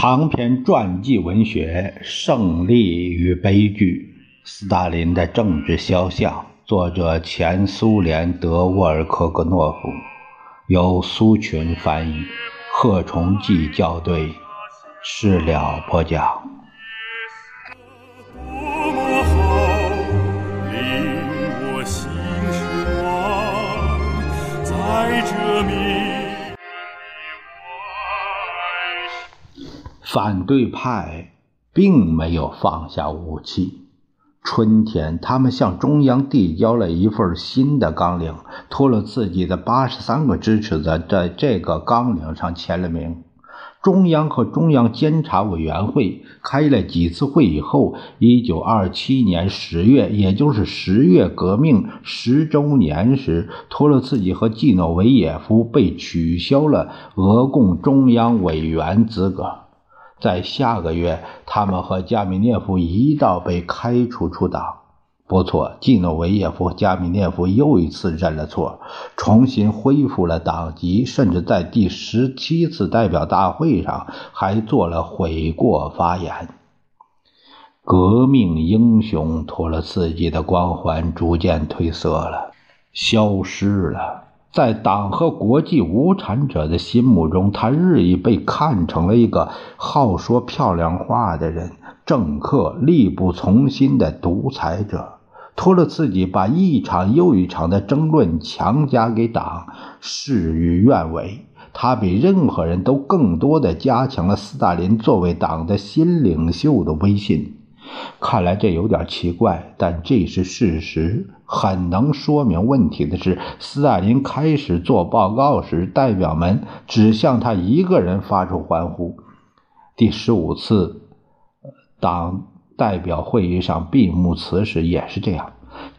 长篇传记文学《胜利与悲剧：斯大林的政治肖像》，作者前苏联德沃尔科格诺夫，由苏群翻译，贺崇济校对，事了播讲。反对派并没有放下武器。春天，他们向中央递交了一份新的纲领，托洛茨基的八十三个支持者在这个纲领上签了名。中央和中央监察委员会开了几次会以后，一九二七年十月，也就是十月革命十周年时，托洛茨基和季诺维也夫被取消了俄共中央委员资格。在下个月，他们和加米涅夫一道被开除出党。不错，季诺维耶夫和加米涅夫又一次认了错，重新恢复了党籍，甚至在第十七次代表大会上还做了悔过发言。革命英雄托洛茨基的光环逐渐褪色了，消失了。在党和国际无产者的心目中，他日益被看成了一个好说漂亮话的人、政客、力不从心的独裁者。托勒茨基把一场又一场的争论强加给党，事与愿违。他比任何人都更多地加强了斯大林作为党的新领袖的威信。看来这有点奇怪，但这是事实。很能说明问题的是，斯大林开始做报告时，代表们只向他一个人发出欢呼。第十五次党代表会议上闭幕词时也是这样。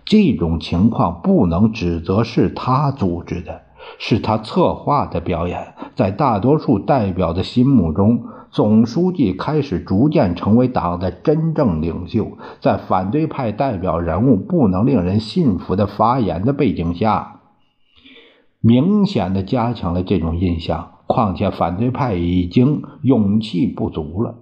这种情况不能指责是他组织的，是他策划的表演。在大多数代表的心目中。总书记开始逐渐成为党的真正领袖，在反对派代表人物不能令人信服的发言的背景下，明显的加强了这种印象。况且反对派已经勇气不足了。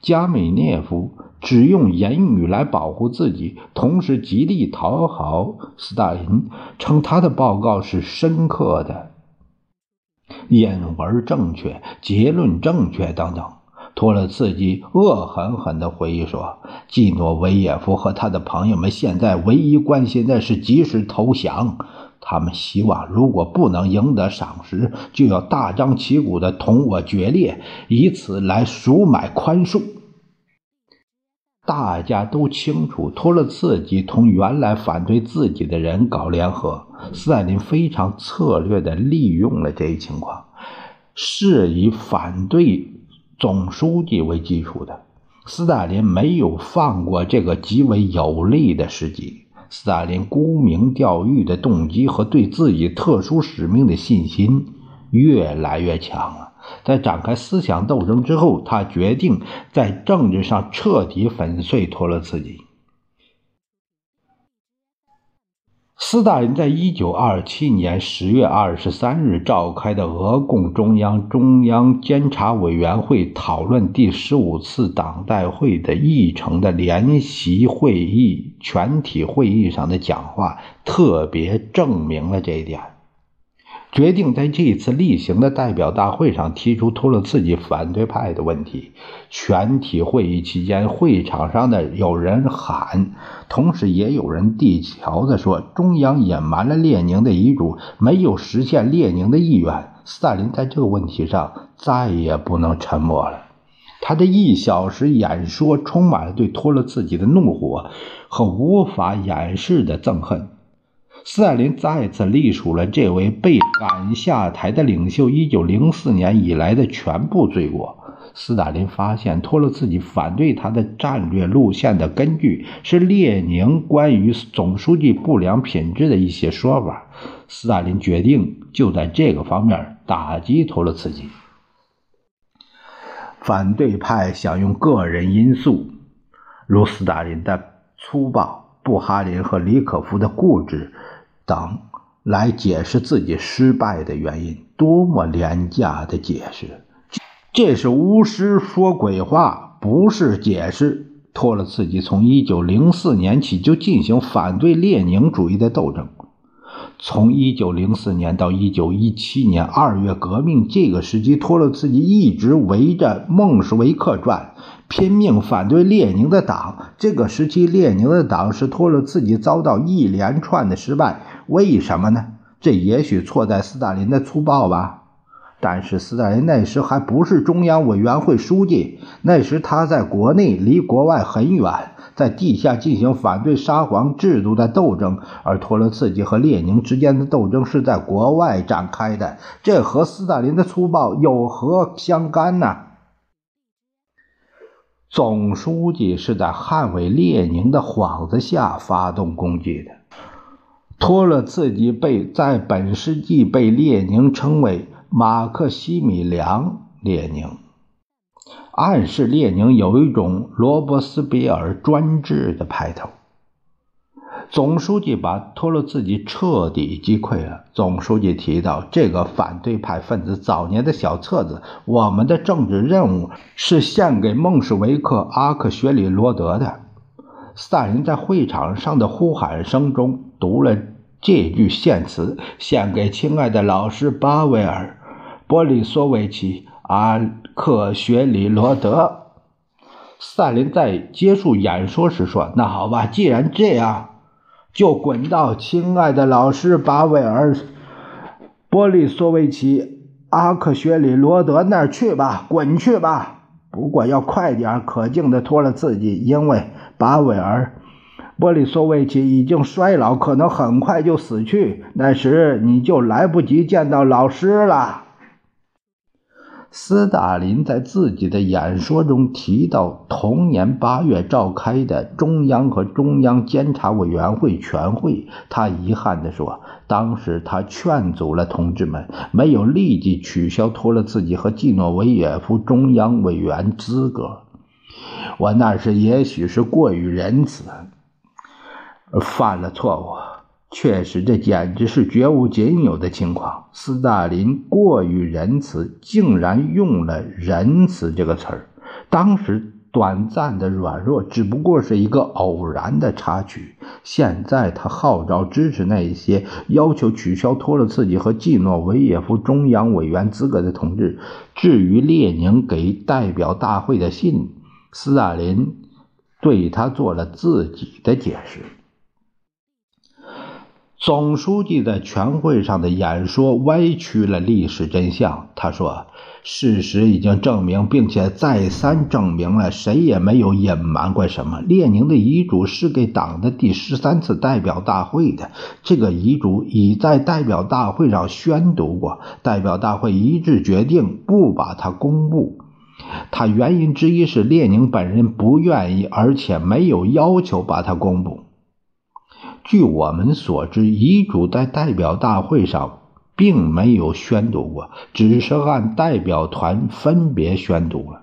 加米涅夫只用言语来保护自己，同时极力讨好斯大林，称他的报告是深刻的。引文正确，结论正确，等等。托勒茨基恶狠狠地回忆说：“季诺维也夫和他的朋友们现在唯一关心的是及时投降。他们希望，如果不能赢得赏识，就要大张旗鼓地同我决裂，以此来赎买宽恕。”大家都清楚，托洛茨基同原来反对自己的人搞联合。斯大林非常策略地利用了这一情况，是以反对总书记为基础的。斯大林没有放过这个极为有利的时机。斯大林沽名钓誉的动机和对自己特殊使命的信心越来越强了。在展开思想斗争之后，他决定在政治上彻底粉碎托洛茨基。斯大林在一九二七年十月二十三日召开的俄共中央中央监察委员会讨论第十五次党代会的议程的联席会议全体会议上的讲话，特别证明了这一点。决定在这次例行的代表大会上提出托洛茨基反对派的问题。全体会议期间，会场上的有人喊，同时也有人递条子说：“中央隐瞒了列宁的遗嘱，没有实现列宁的意愿。”斯大林在这个问题上再也不能沉默了。他的一小时演说充满了对托洛茨基的怒火和无法掩饰的憎恨。斯大林再次隶属了这位被赶下台的领袖1904年以来的全部罪过。斯大林发现托洛茨基反对他的战略路线的根据是列宁关于总书记不良品质的一些说法。斯大林决定就在这个方面打击托洛茨基。反对派想用个人因素，如斯大林的粗暴、布哈林和李可夫的固执。等来解释自己失败的原因，多么廉价的解释！这是巫师说鬼话，不是解释。托洛茨基从1904年起就进行反对列宁主义的斗争。从1904年到1917年二月革命这个时期，托洛茨基一直围着孟什维克转，拼命反对列宁的党。这个时期，列宁的党是托洛茨基遭到一连串的失败。为什么呢？这也许错在斯大林的粗暴吧。但是斯大林那时还不是中央委员会书记，那时他在国内离国外很远，在地下进行反对沙皇制度的斗争，而托洛茨基和列宁之间的斗争是在国外展开的，这和斯大林的粗暴有何相干呢？总书记是在捍卫列宁的幌子下发动攻击的，托洛茨基被在本世纪被列宁称为。马克西米良·列宁暗示列宁有一种罗伯斯比尔专制的派头。总书记把托洛茨基彻底击溃了。总书记提到，这个反对派分子早年的小册子《我们的政治任务》是献给孟什维克·阿克雪里罗德的。斯大林在会场上的呼喊声中读了这句献词，献给亲爱的老师巴维尔。波利索维奇·阿克雪里罗德，斯大林在结束演说时说：“那好吧，既然这样，就滚到亲爱的老师巴维尔·波利索维奇·阿克雪里罗德那儿去吧，滚去吧！不过要快点，可敬的托了自己，因为巴维尔·波利索维奇已经衰老，可能很快就死去，那时你就来不及见到老师了。”斯大林在自己的演说中提到同年八月召开的中央和中央监察委员会全会，他遗憾地说：“当时他劝阻了同志们，没有立即取消托洛茨基和季诺维也夫中央委员资格。我那时也许是过于仁慈，犯了错误。”确实，这简直是绝无仅有的情况。斯大林过于仁慈，竟然用了“仁慈”这个词儿。当时短暂的软弱只不过是一个偶然的插曲。现在他号召支持那些要求取消托洛茨基和季诺维也夫中央委员资格的同志。至于列宁给代表大会的信，斯大林对他做了自己的解释。总书记在全会上的演说歪曲了历史真相。他说：“事实已经证明，并且再三证明了，谁也没有隐瞒过什么。列宁的遗嘱是给党的第十三次代表大会的，这个遗嘱已在代表大会上宣读过。代表大会一致决定不把它公布。他原因之一是列宁本人不愿意，而且没有要求把它公布。”据我们所知，遗嘱在代表大会上并没有宣读过，只是按代表团分别宣读了。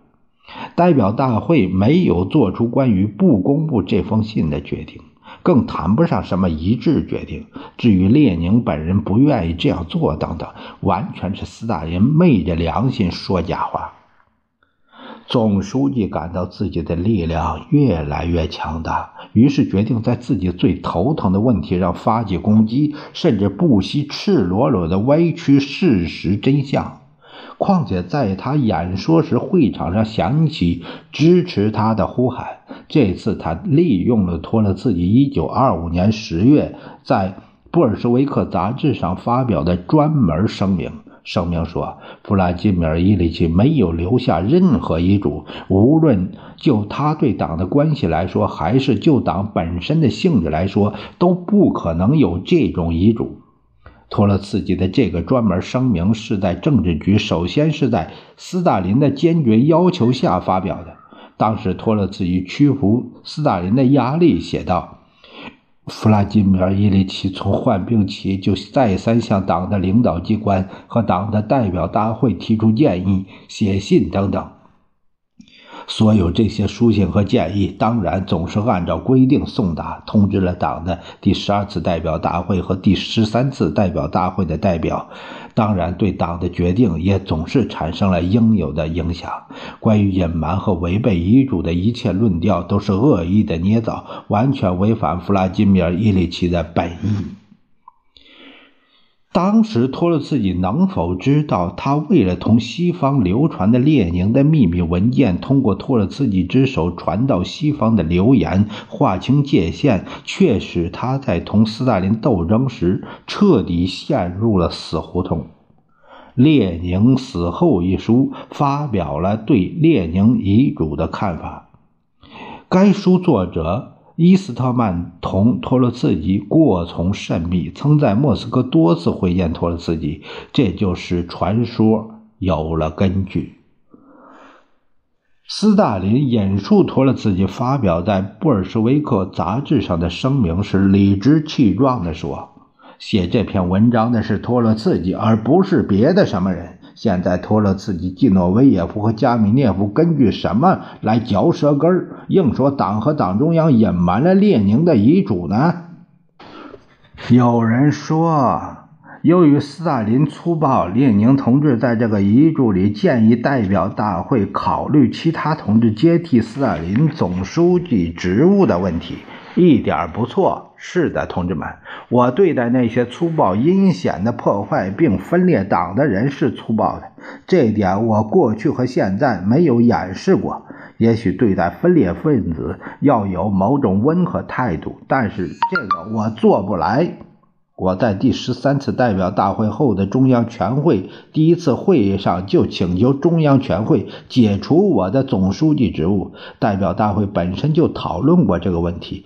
代表大会没有做出关于不公布这封信的决定，更谈不上什么一致决定。至于列宁本人不愿意这样做等等，完全是斯大林昧着良心说假话。总书记感到自己的力量越来越强大，于是决定在自己最头疼的问题上发起攻击，甚至不惜赤裸裸地歪曲事实真相。况且在他演说时，会场上响起支持他的呼喊。这次他利用了托了自己1925年10月在《布尔什维克》杂志上发表的专门声明。声明说，弗拉基米尔·伊里奇没有留下任何遗嘱，无论就他对党的关系来说，还是就党本身的性质来说，都不可能有这种遗嘱。托洛茨基的这个专门声明是在政治局首先是在斯大林的坚决要求下发表的。当时，托洛茨基屈服斯大林的压力，写道。弗拉基米尔·伊里奇从患病起就再三向党的领导机关和党的代表大会提出建议、写信等等。所有这些书信和建议，当然总是按照规定送达，通知了党的第十二次代表大会和第十三次代表大会的代表，当然对党的决定也总是产生了应有的影响。关于隐瞒和违背遗嘱的一切论调，都是恶意的捏造，完全违反弗拉基米尔·伊里奇的本意。当时托洛茨基能否知道，他为了同西方流传的列宁的秘密文件，通过托洛茨基之手传到西方的流言，划清界限，却使他在同斯大林斗争时彻底陷入了死胡同？《列宁死后》一书发表了对列宁遗嘱的看法。该书作者。伊斯特曼同托洛茨基过从甚密，曾在莫斯科多次会见托洛茨基，这就使传说有了根据。斯大林引述托洛茨基发表在《布尔什维克》杂志上的声明时，理直气壮地说：“写这篇文章的是托洛茨基，而不是别的什么人。”现在托洛茨基、季诺维耶夫和加米涅夫根据什么来嚼舌根儿，硬说党和党中央隐瞒了列宁的遗嘱呢？有人说，由于斯大林粗暴，列宁同志在这个遗嘱里建议代表大会考虑其他同志接替斯大林总书记职务的问题。一点不错。是的，同志们，我对待那些粗暴、阴险的破坏并分裂党的人是粗暴的，这点我过去和现在没有掩饰过。也许对待分裂分子要有某种温和态度，但是这个我做不来。我在第十三次代表大会后的中央全会第一次会议上就请求中央全会解除我的总书记职务。代表大会本身就讨论过这个问题。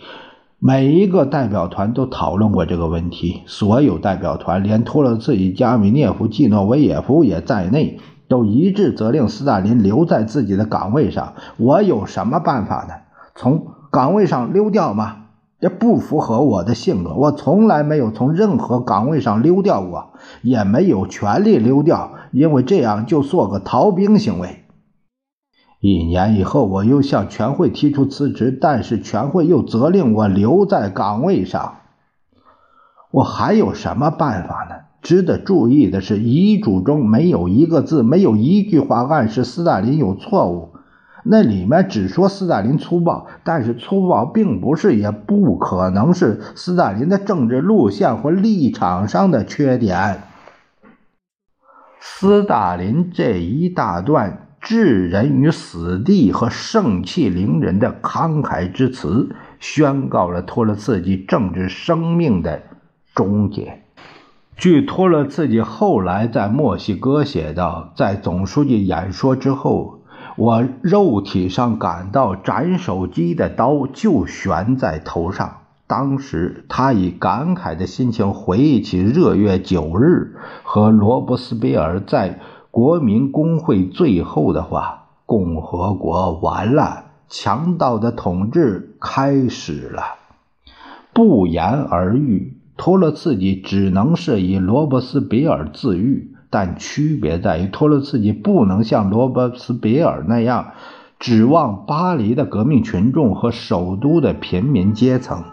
每一个代表团都讨论过这个问题，所有代表团，连托洛茨基、加米涅夫、季诺维也夫也在内，都一致责令斯大林留在自己的岗位上。我有什么办法呢？从岗位上溜掉吗？这不符合我的性格。我从来没有从任何岗位上溜掉过，也没有权利溜掉，因为这样就做个逃兵行为。一年以后，我又向全会提出辞职，但是全会又责令我留在岗位上。我还有什么办法呢？值得注意的是，遗嘱中没有一个字，没有一句话暗示斯大林有错误。那里面只说斯大林粗暴，但是粗暴并不是，也不可能是斯大林的政治路线或立场上的缺点。斯大林这一大段。置人于死地和盛气凌人的慷慨之词，宣告了托洛茨基政治生命的终结。据托洛茨基后来在墨西哥写道，在总书记演说之后，我肉体上感到斩首机的刀就悬在头上。当时他以感慨的心情回忆起热月九日和罗伯斯庇尔在。国民工会最后的话：“共和国完了，强盗的统治开始了。”不言而喻，托洛茨基只能是以罗伯斯比尔自喻，但区别在于，托洛茨基不能像罗伯茨比尔那样指望巴黎的革命群众和首都的平民阶层，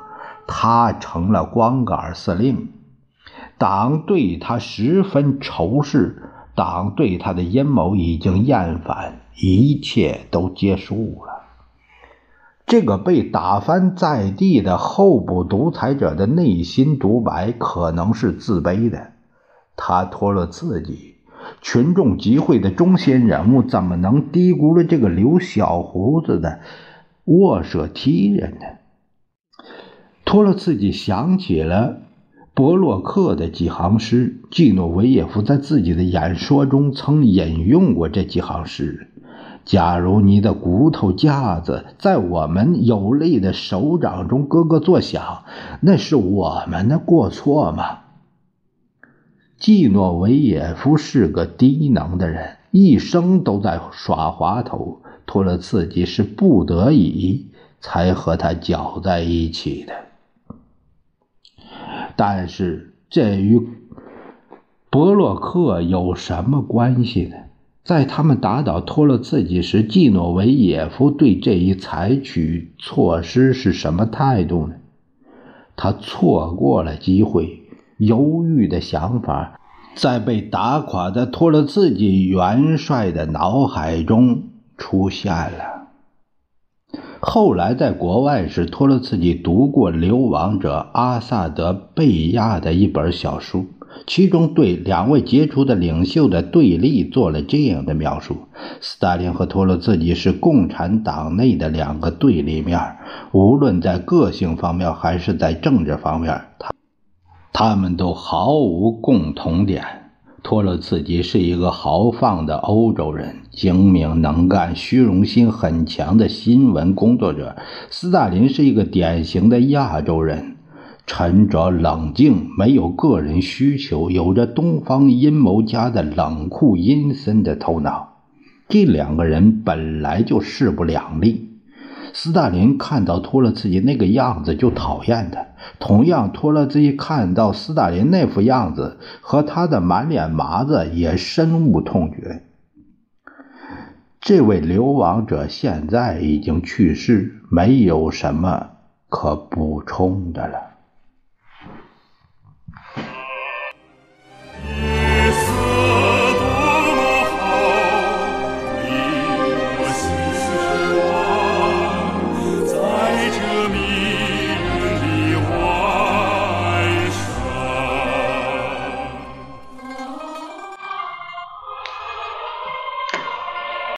他成了光杆司令，党对他十分仇视。党对他的阴谋已经厌烦，一切都结束了。这个被打翻在地的候补独裁者的内心独白可能是自卑的。他托了自己，群众集会的中心人物怎么能低估了这个留小胡子的沃舍梯人呢？托洛茨基想起了。博洛克的几行诗，季诺维耶夫在自己的演说中曾引用过这几行诗：“假如你的骨头架子在我们有力的手掌中咯咯作响，那是我们的过错吗？”季诺维耶夫是个低能的人，一生都在耍滑头。托洛茨基是不得已才和他搅在一起的。但是这与伯洛克有什么关系呢？在他们打倒托洛茨基时，季诺维也夫对这一采取措施是什么态度呢？他错过了机会，犹豫的想法在被打垮的托洛茨基元帅的脑海中出现了。后来在国外时，托洛茨基读过流亡者阿萨德贝亚的一本小书。其中对两位杰出的领袖的对立做了这样的描述：斯大林和托洛茨基是共产党内的两个对立面，无论在个性方面还是在政治方面，他他们都毫无共同点。托洛茨基是一个豪放的欧洲人，精明能干、虚荣心很强的新闻工作者；斯大林是一个典型的亚洲人。沉着冷静，没有个人需求，有着东方阴谋家的冷酷阴森的头脑。这两个人本来就势不两立。斯大林看到托洛茨基那个样子就讨厌他，同样，托洛茨基看到斯大林那副样子和他的满脸麻子也深恶痛绝。这位流亡者现在已经去世，没有什么可补充的了。